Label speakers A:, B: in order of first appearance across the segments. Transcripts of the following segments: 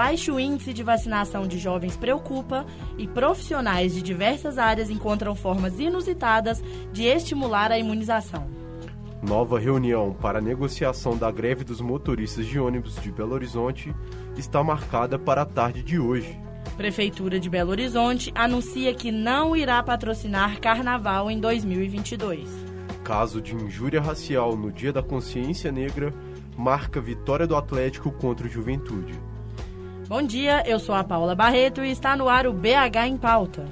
A: Baixo índice de vacinação de jovens preocupa e profissionais de diversas áreas encontram formas inusitadas de estimular a imunização.
B: Nova reunião para negociação da greve dos motoristas de ônibus de Belo Horizonte está marcada para a tarde de hoje.
A: Prefeitura de Belo Horizonte anuncia que não irá patrocinar carnaval em 2022.
B: Caso de injúria racial no Dia da Consciência Negra marca vitória do Atlético contra o Juventude.
A: Bom dia, eu sou a Paula Barreto e está no ar o BH em Pauta.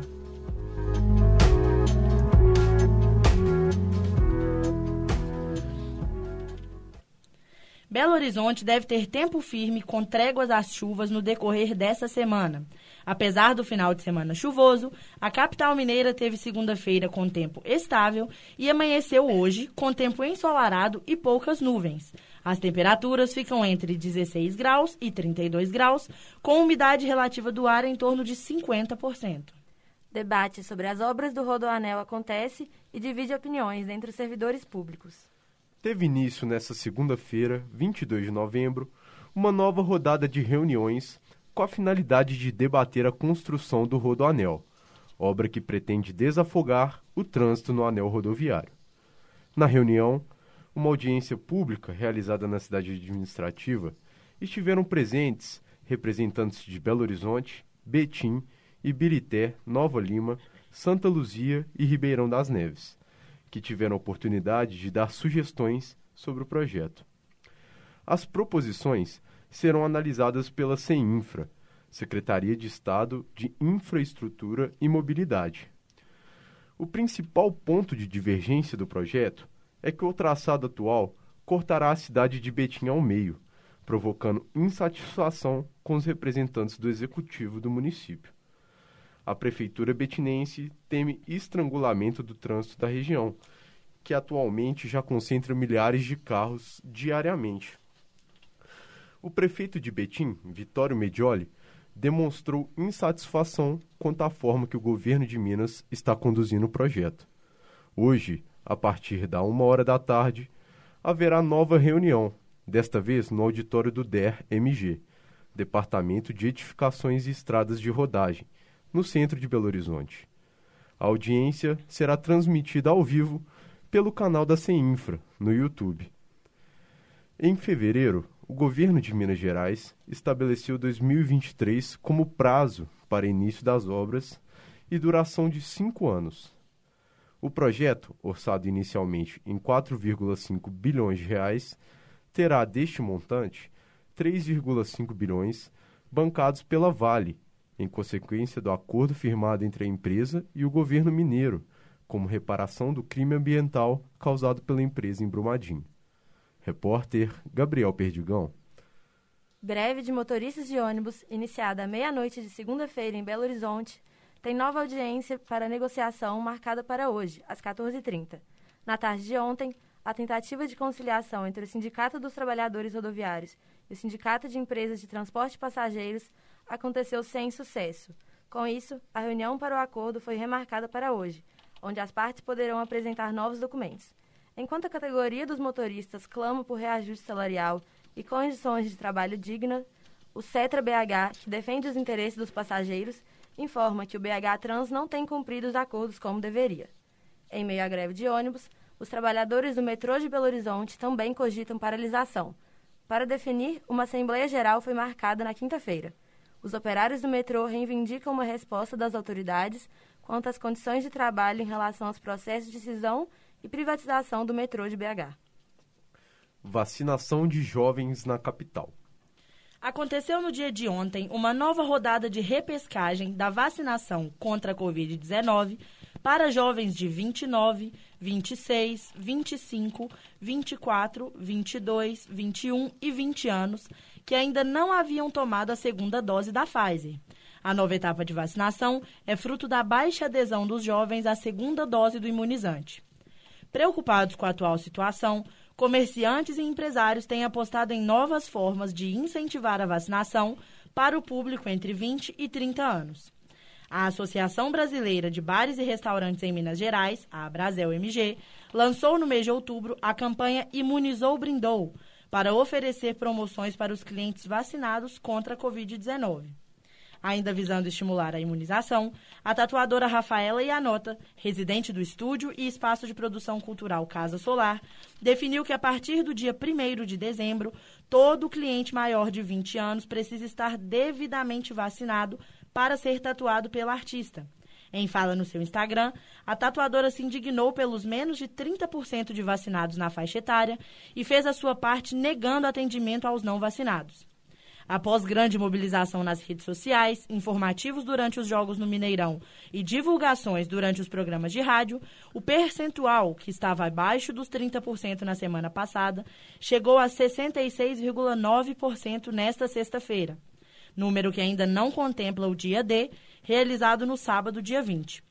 A: Belo Horizonte deve ter tempo firme com tréguas às chuvas no decorrer dessa semana. Apesar do final de semana chuvoso, a capital mineira teve segunda-feira com tempo estável e amanheceu hoje com tempo ensolarado e poucas nuvens. As temperaturas ficam entre 16 graus e 32 graus, com umidade relativa do ar em torno de 50%.
C: Debate sobre as obras do Rodoanel acontece e divide opiniões entre os servidores públicos.
B: Teve início nesta segunda-feira, 22 de novembro, uma nova rodada de reuniões com a finalidade de debater a construção do Rodoanel, obra que pretende desafogar o trânsito no anel rodoviário. Na reunião, uma audiência pública realizada na cidade administrativa, estiveram presentes representantes de Belo Horizonte, Betim, Ibirité, Nova Lima, Santa Luzia e Ribeirão das Neves, que tiveram a oportunidade de dar sugestões sobre o projeto. As proposições serão analisadas pela CEINFRA, Secretaria de Estado de Infraestrutura e Mobilidade. O principal ponto de divergência do projeto é que o traçado atual cortará a cidade de Betim ao meio, provocando insatisfação com os representantes do executivo do município. A prefeitura betinense teme estrangulamento do trânsito da região, que atualmente já concentra milhares de carros diariamente. O prefeito de Betim, Vitório Medioli, demonstrou insatisfação quanto à forma que o governo de Minas está conduzindo o projeto. Hoje, a partir da uma hora da tarde, haverá nova reunião, desta vez no auditório do DER-MG, Departamento de Edificações e Estradas de Rodagem, no centro de Belo Horizonte. A audiência será transmitida ao vivo pelo canal da CEINFRA, no YouTube. Em fevereiro, o governo de Minas Gerais estabeleceu 2023 como prazo para início das obras e duração de cinco anos. O projeto, orçado inicialmente em 4,5 bilhões de reais, terá deste montante 3,5 bilhões bancados pela Vale, em consequência do acordo firmado entre a empresa e o governo mineiro, como reparação do crime ambiental causado pela empresa em Brumadinho. Repórter Gabriel Perdigão.
C: Greve de motoristas de ônibus, iniciada à meia-noite de segunda-feira em Belo Horizonte, tem nova audiência para negociação marcada para hoje, às 14h30. Na tarde de ontem, a tentativa de conciliação entre o Sindicato dos Trabalhadores Rodoviários e o Sindicato de Empresas de Transporte de Passageiros aconteceu sem sucesso. Com isso, a reunião para o acordo foi remarcada para hoje, onde as partes poderão apresentar novos documentos. Enquanto a categoria dos motoristas clama por reajuste salarial e condições de trabalho dignas, o CETRA BH, que defende os interesses dos passageiros, informa que o BH Trans não tem cumprido os acordos como deveria. Em meio à greve de ônibus, os trabalhadores do metrô de Belo Horizonte também cogitam paralisação. Para definir, uma Assembleia Geral foi marcada na quinta-feira. Os operários do metrô reivindicam uma resposta das autoridades quanto às condições de trabalho em relação aos processos de cisão e privatização do metrô de BH.
B: Vacinação de jovens na capital.
A: Aconteceu no dia de ontem uma nova rodada de repescagem da vacinação contra a Covid-19 para jovens de 29, 26, 25, 24, 22, 21 e 20 anos que ainda não haviam tomado a segunda dose da Pfizer. A nova etapa de vacinação é fruto da baixa adesão dos jovens à segunda dose do imunizante. Preocupados com a atual situação, comerciantes e empresários têm apostado em novas formas de incentivar a vacinação para o público entre 20 e 30 anos. A Associação Brasileira de Bares e Restaurantes em Minas Gerais, a Brasel MG, lançou no mês de outubro a campanha Imunizou Brindou, para oferecer promoções para os clientes vacinados contra a Covid-19. Ainda visando estimular a imunização, a tatuadora Rafaela Ianota, residente do estúdio e espaço de produção cultural Casa Solar, definiu que a partir do dia 1 de dezembro, todo cliente maior de 20 anos precisa estar devidamente vacinado para ser tatuado pela artista. Em fala no seu Instagram, a tatuadora se indignou pelos menos de 30% de vacinados na faixa etária e fez a sua parte negando atendimento aos não vacinados. Após grande mobilização nas redes sociais, informativos durante os jogos no Mineirão e divulgações durante os programas de rádio, o percentual, que estava abaixo dos 30% na semana passada, chegou a 66,9% nesta sexta-feira, número que ainda não contempla o dia D, realizado no sábado, dia 20.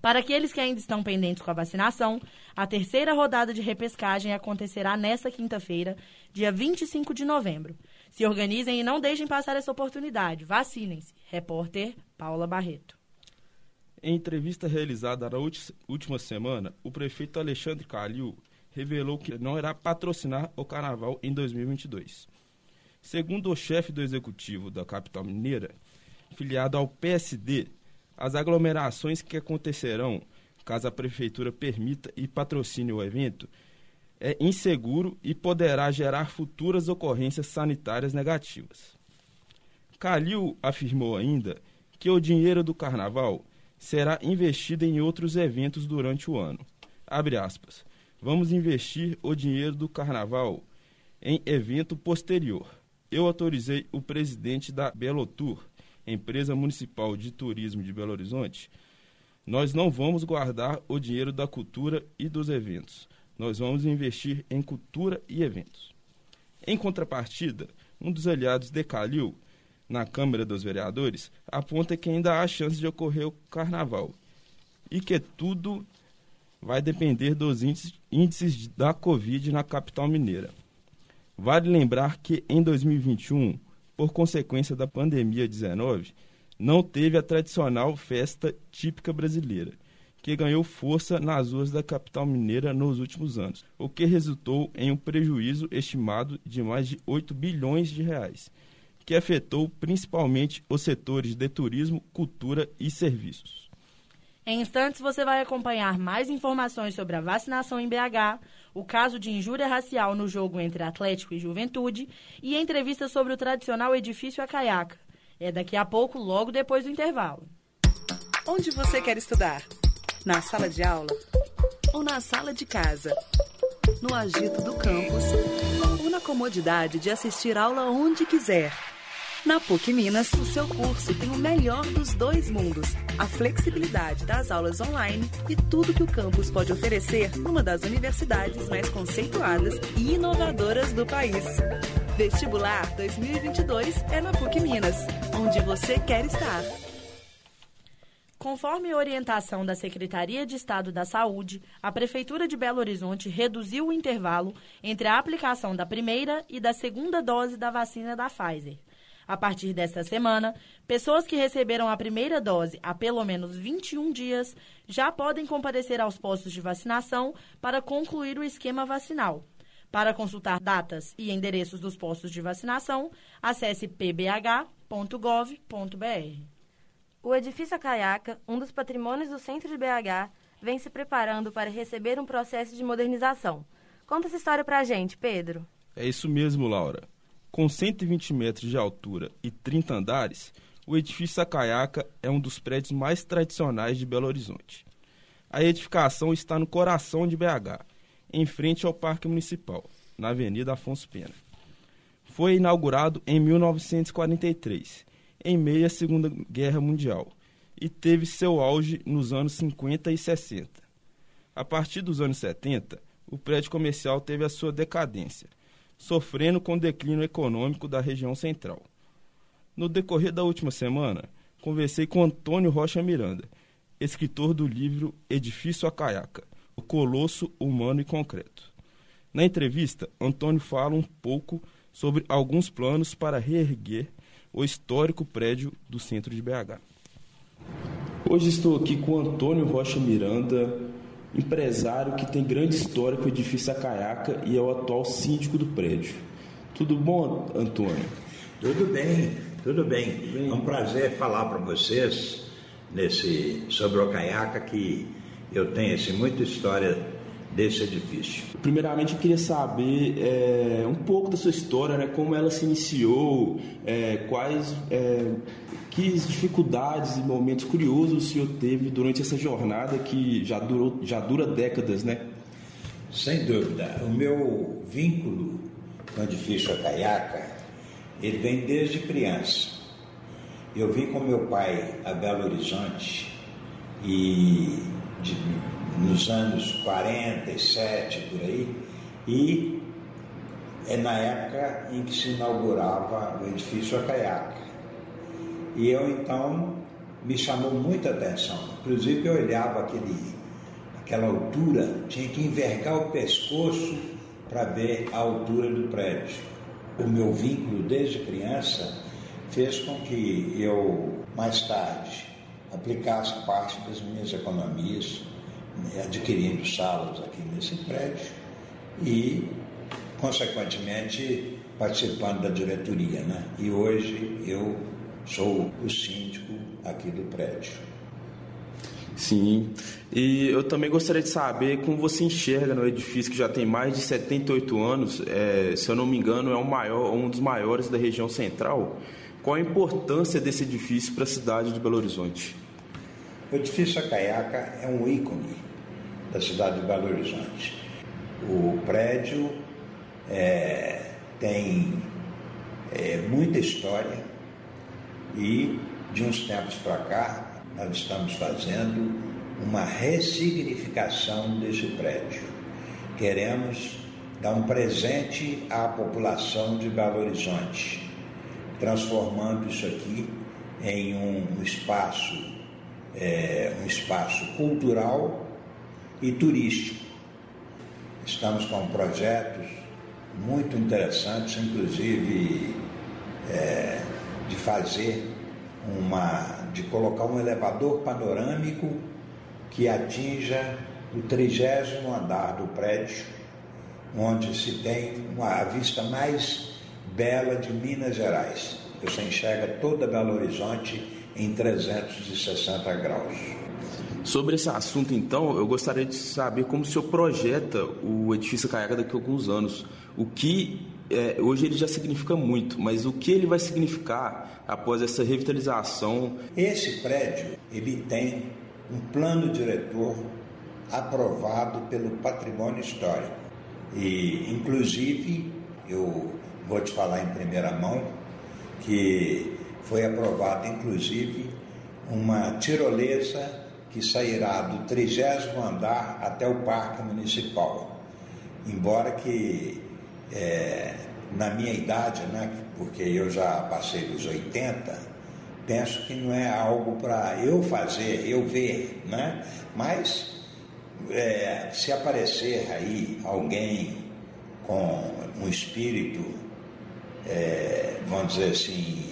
A: Para aqueles que ainda estão pendentes com a vacinação, a terceira rodada de repescagem acontecerá nesta quinta-feira, dia 25 de novembro. Se organizem e não deixem passar essa oportunidade. Vacinem-se. Repórter Paula Barreto.
D: Em entrevista realizada na última semana, o prefeito Alexandre Calil revelou que não irá patrocinar o carnaval em 2022. Segundo o chefe do executivo da capital mineira, filiado ao PSD, as aglomerações que acontecerão, caso a prefeitura permita e patrocine o evento, é inseguro e poderá gerar futuras ocorrências sanitárias negativas. Calil afirmou ainda que o dinheiro do carnaval será investido em outros eventos durante o ano. Aspas. Vamos investir o dinheiro do carnaval em evento posterior. Eu autorizei o presidente da Belotur empresa municipal de turismo de Belo Horizonte, nós não vamos guardar o dinheiro da cultura e dos eventos. Nós vamos investir em cultura e eventos. Em contrapartida, um dos aliados de Calil, na Câmara dos Vereadores, aponta que ainda há chance de ocorrer o carnaval e que tudo vai depender dos índices, da Covid na capital mineira. Vale lembrar que em 2021 por consequência da pandemia 19, não teve a tradicional festa típica brasileira, que ganhou força nas ruas da capital mineira nos últimos anos, o que resultou em um prejuízo estimado de mais de 8 bilhões de reais, que afetou principalmente os setores de turismo, cultura e serviços.
A: Em instantes, você vai acompanhar mais informações sobre a vacinação em BH, o caso de injúria racial no jogo entre Atlético e Juventude e entrevista sobre o tradicional edifício Acaiaca. É daqui a pouco, logo depois do intervalo.
E: Onde você quer estudar? Na sala de aula ou na sala de casa? No agito do campus ou na comodidade de assistir aula onde quiser? Na PUC Minas, o seu curso tem o melhor dos dois mundos: a flexibilidade das aulas online e tudo que o campus pode oferecer numa das universidades mais conceituadas e inovadoras do país. Vestibular 2022 é na PUC Minas, onde você quer estar.
A: Conforme orientação da Secretaria de Estado da Saúde, a Prefeitura de Belo Horizonte reduziu o intervalo entre a aplicação da primeira e da segunda dose da vacina da Pfizer. A partir desta semana, pessoas que receberam a primeira dose há pelo menos 21 dias já podem comparecer aos postos de vacinação para concluir o esquema vacinal. Para consultar datas e endereços dos postos de vacinação, acesse pbh.gov.br.
C: O edifício Acaiaca, um dos patrimônios do centro de BH, vem se preparando para receber um processo de modernização. Conta essa história para a gente, Pedro.
D: É isso mesmo, Laura. Com 120 metros de altura e 30 andares, o edifício Sacaiaca é um dos prédios mais tradicionais de Belo Horizonte. A edificação está no coração de BH, em frente ao Parque Municipal, na Avenida Afonso Pena. Foi inaugurado em 1943, em meio à Segunda Guerra Mundial, e teve seu auge nos anos 50 e 60. A partir dos anos 70, o prédio comercial teve a sua decadência, sofrendo com o declínio econômico da região central. No decorrer da última semana, conversei com Antônio Rocha Miranda, escritor do livro Edifício Acaiaca, o Colosso Humano e Concreto. Na entrevista, Antônio fala um pouco sobre alguns planos para reerguer o histórico prédio do centro de BH. Hoje estou aqui com Antônio Rocha Miranda, empresário que tem grande história com o edifício Acaiaca e é o atual síndico do prédio. Tudo bom, Antônio?
F: Tudo bem, tudo bem. É um prazer falar para vocês nesse sobre o caiaca que eu tenho assim, muita história desse edifício.
D: Primeiramente, eu queria saber é, um pouco da sua história, né? Como ela se iniciou, é, quais é, que dificuldades e momentos curiosos o senhor teve durante essa jornada que já durou, já dura décadas, né?
F: Sem dúvida. O meu vínculo com o edifício Acaiaca, ele vem desde criança. Eu vim com meu pai a Belo Horizonte e de, nos anos 47 por aí, e é na época em que se inaugurava o edifício Acaiaca. E eu então me chamou muita atenção. Inclusive eu olhava aquele, aquela altura, tinha que envergar o pescoço para ver a altura do prédio. O meu vínculo desde criança fez com que eu, mais tarde, aplicasse parte das minhas economias, né, adquirindo salas aqui nesse prédio e, consequentemente, participando da diretoria. Né? E hoje eu sou o síndico aqui do prédio.
D: Sim, e eu também gostaria de saber como você enxerga no edifício que já tem mais de 78 anos, é, se eu não me engano, é um, maior, um dos maiores da região central. Qual a importância desse edifício para a cidade de Belo Horizonte?
F: O edifício Acaiaca é um ícone da cidade de Belo Horizonte. O prédio é, tem é, muita história e, de uns tempos para cá, nós estamos fazendo uma ressignificação desse prédio. Queremos dar um presente à população de Belo Horizonte, transformando isso aqui em um espaço é, um espaço cultural e turístico. Estamos com projetos muito interessantes, inclusive é, de fazer uma, de colocar um elevador panorâmico que atinja o trigésimo andar do prédio, onde se tem uma, a vista mais bela de Minas Gerais. Você enxerga toda Belo Horizonte em 360 graus.
D: Sobre esse assunto, então, eu gostaria de saber como o senhor projeta o edifício Caiaca daqui a alguns anos. O que é, hoje ele já significa muito, mas o que ele vai significar após essa revitalização?
F: Esse prédio ele tem um plano diretor aprovado pelo Patrimônio Histórico e, inclusive, eu vou te falar em primeira mão que foi aprovada, inclusive, uma tirolesa que sairá do trigésimo andar até o Parque Municipal. Embora que, é, na minha idade, né, porque eu já passei dos 80, penso que não é algo para eu fazer, eu ver, né? mas é, se aparecer aí alguém com um espírito, é, vamos dizer assim,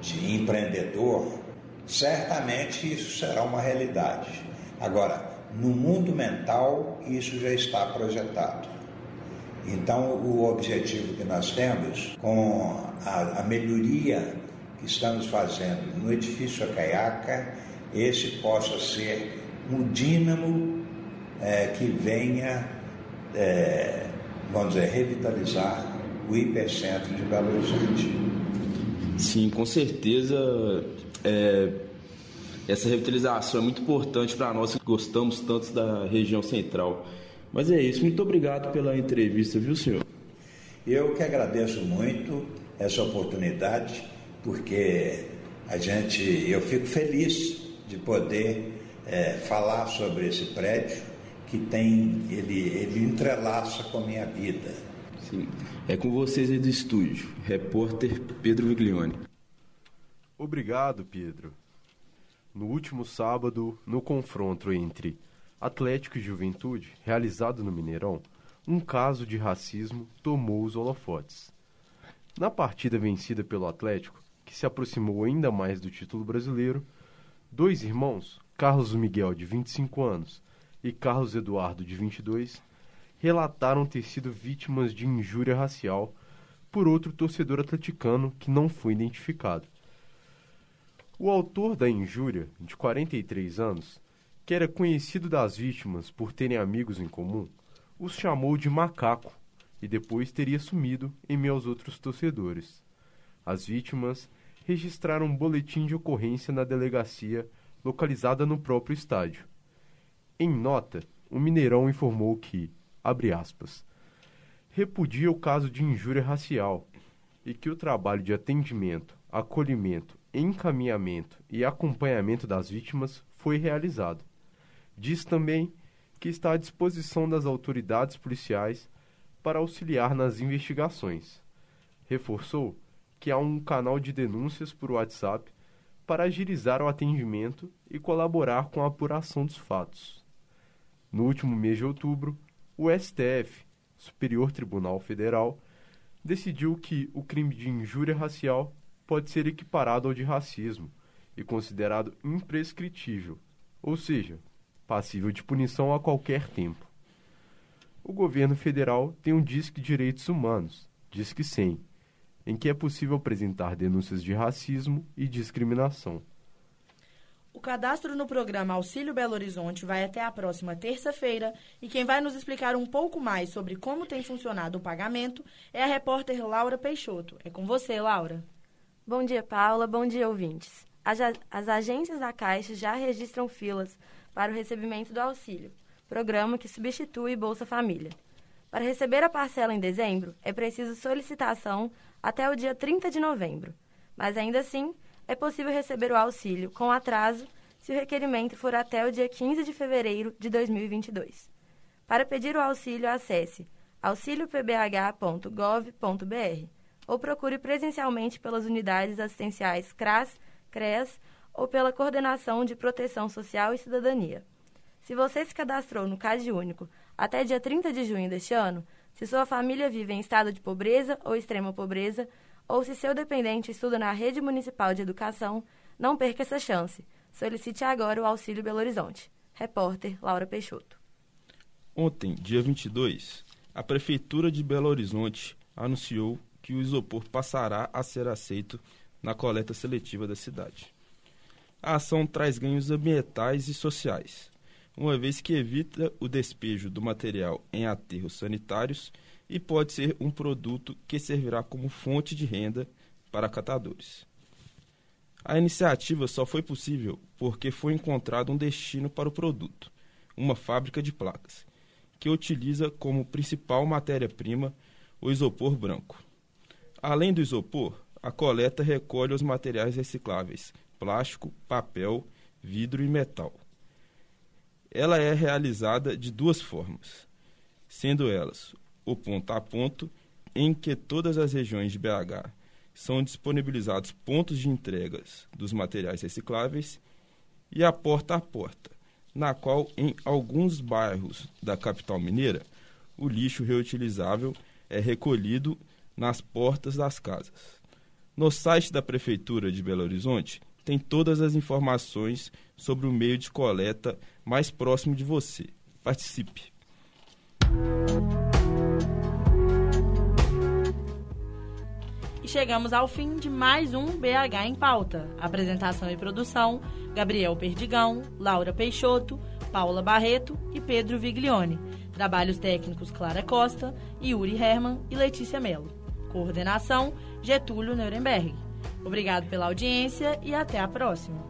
F: de empreendedor, certamente isso será uma realidade. Agora, no mundo mental, isso já está projetado. Então, o objetivo que nós temos com a, a melhoria que estamos fazendo no edifício Acaiaca, esse possa ser um dínamo é, que venha, é, vamos dizer, revitalizar o hipercentro de Belo Horizonte.
D: Sim, com certeza. É, essa revitalização é muito importante para nós que gostamos tanto da região central. Mas é isso. Muito obrigado pela entrevista, viu, senhor?
F: Eu que agradeço muito essa oportunidade, porque a gente, eu fico feliz de poder é, falar sobre esse prédio que tem, ele, ele entrelaça com a minha vida.
D: Sim. É com vocês aí do estúdio, repórter Pedro Viglione.
B: Obrigado, Pedro. No último sábado, no confronto entre Atlético e Juventude, realizado no Mineirão, um caso de racismo tomou os holofotes. Na partida vencida pelo Atlético, que se aproximou ainda mais do título brasileiro, dois irmãos, Carlos Miguel, de 25 anos, e Carlos Eduardo, de 22, relataram ter sido vítimas de injúria racial por outro torcedor atleticano que não foi identificado. O autor da injúria, de 43 anos, que era conhecido das vítimas por terem amigos em comum, os chamou de macaco e depois teria sumido em meio aos outros torcedores. As vítimas registraram um boletim de ocorrência na delegacia localizada no próprio estádio. Em nota, o Mineirão informou que, abre aspas, repudia o caso de injúria racial e que o trabalho de atendimento, acolhimento, encaminhamento e acompanhamento das vítimas foi realizado. Diz também que está à disposição das autoridades policiais para auxiliar nas investigações. Reforçou que há um canal de denúncias por WhatsApp para agilizar o atendimento e colaborar com a apuração dos fatos. No último mês de outubro, o STF, Superior Tribunal Federal, decidiu que o crime de injúria racial pode ser equiparado ao de racismo e considerado imprescritível, ou seja, passível de punição a qualquer tempo. O governo federal tem um Disque Direitos Humanos, Disque 100, em que é possível apresentar denúncias de racismo e discriminação.
A: O cadastro no programa Auxílio Belo Horizonte vai até a próxima terça-feira e quem vai nos explicar um pouco mais sobre como tem funcionado o pagamento é a repórter Laura Peixoto. É com você, Laura.
C: Bom dia, Paula. Bom dia, ouvintes. As, as agências da Caixa já registram filas para o recebimento do auxílio, programa que substitui Bolsa Família. Para receber a parcela em dezembro, é preciso solicitação até o dia 30 de novembro. Mas ainda assim, é possível receber o auxílio com atraso se o requerimento for até o dia 15 de fevereiro de 2022. Para pedir o auxílio, acesse auxiliopbh.gov.br ou procure presencialmente pelas unidades assistenciais CRAS, CREAS ou pela Coordenação de Proteção Social e Cidadania. Se você se cadastrou no CAD Único até dia 30 de junho deste ano, se sua família vive em estado de pobreza ou extrema pobreza, ou se seu dependente estuda na rede municipal de educação, não perca essa chance. Solicite agora o Auxílio Belo Horizonte. Repórter Laura Peixoto.
D: Ontem, dia 22, a Prefeitura de Belo Horizonte anunciou que o isopor passará a ser aceito na coleta seletiva da cidade. A ação traz ganhos ambientais e sociais uma vez que evita o despejo do material em aterros sanitários e pode ser um produto que servirá como fonte de renda para catadores. A iniciativa só foi possível porque foi encontrado um destino para o produto, uma fábrica de placas, que utiliza como principal matéria-prima o isopor branco. Além do isopor, a coleta recolhe os materiais recicláveis: plástico, papel, vidro e metal ela é realizada de duas formas, sendo elas o ponto a ponto, em que todas as regiões de BH são disponibilizados pontos de entregas dos materiais recicláveis, e a porta a porta, na qual, em alguns bairros da capital mineira, o lixo reutilizável é recolhido nas portas das casas. No site da Prefeitura de Belo Horizonte tem todas as informações sobre o meio de coleta mais próximo de você. Participe!
A: E chegamos ao fim de mais um BH em Pauta. Apresentação e produção: Gabriel Perdigão, Laura Peixoto, Paula Barreto e Pedro Viglione. Trabalhos técnicos: Clara Costa, Yuri Herman e Letícia Mello. Coordenação: Getúlio Nuremberg. Obrigado pela audiência e até a próxima.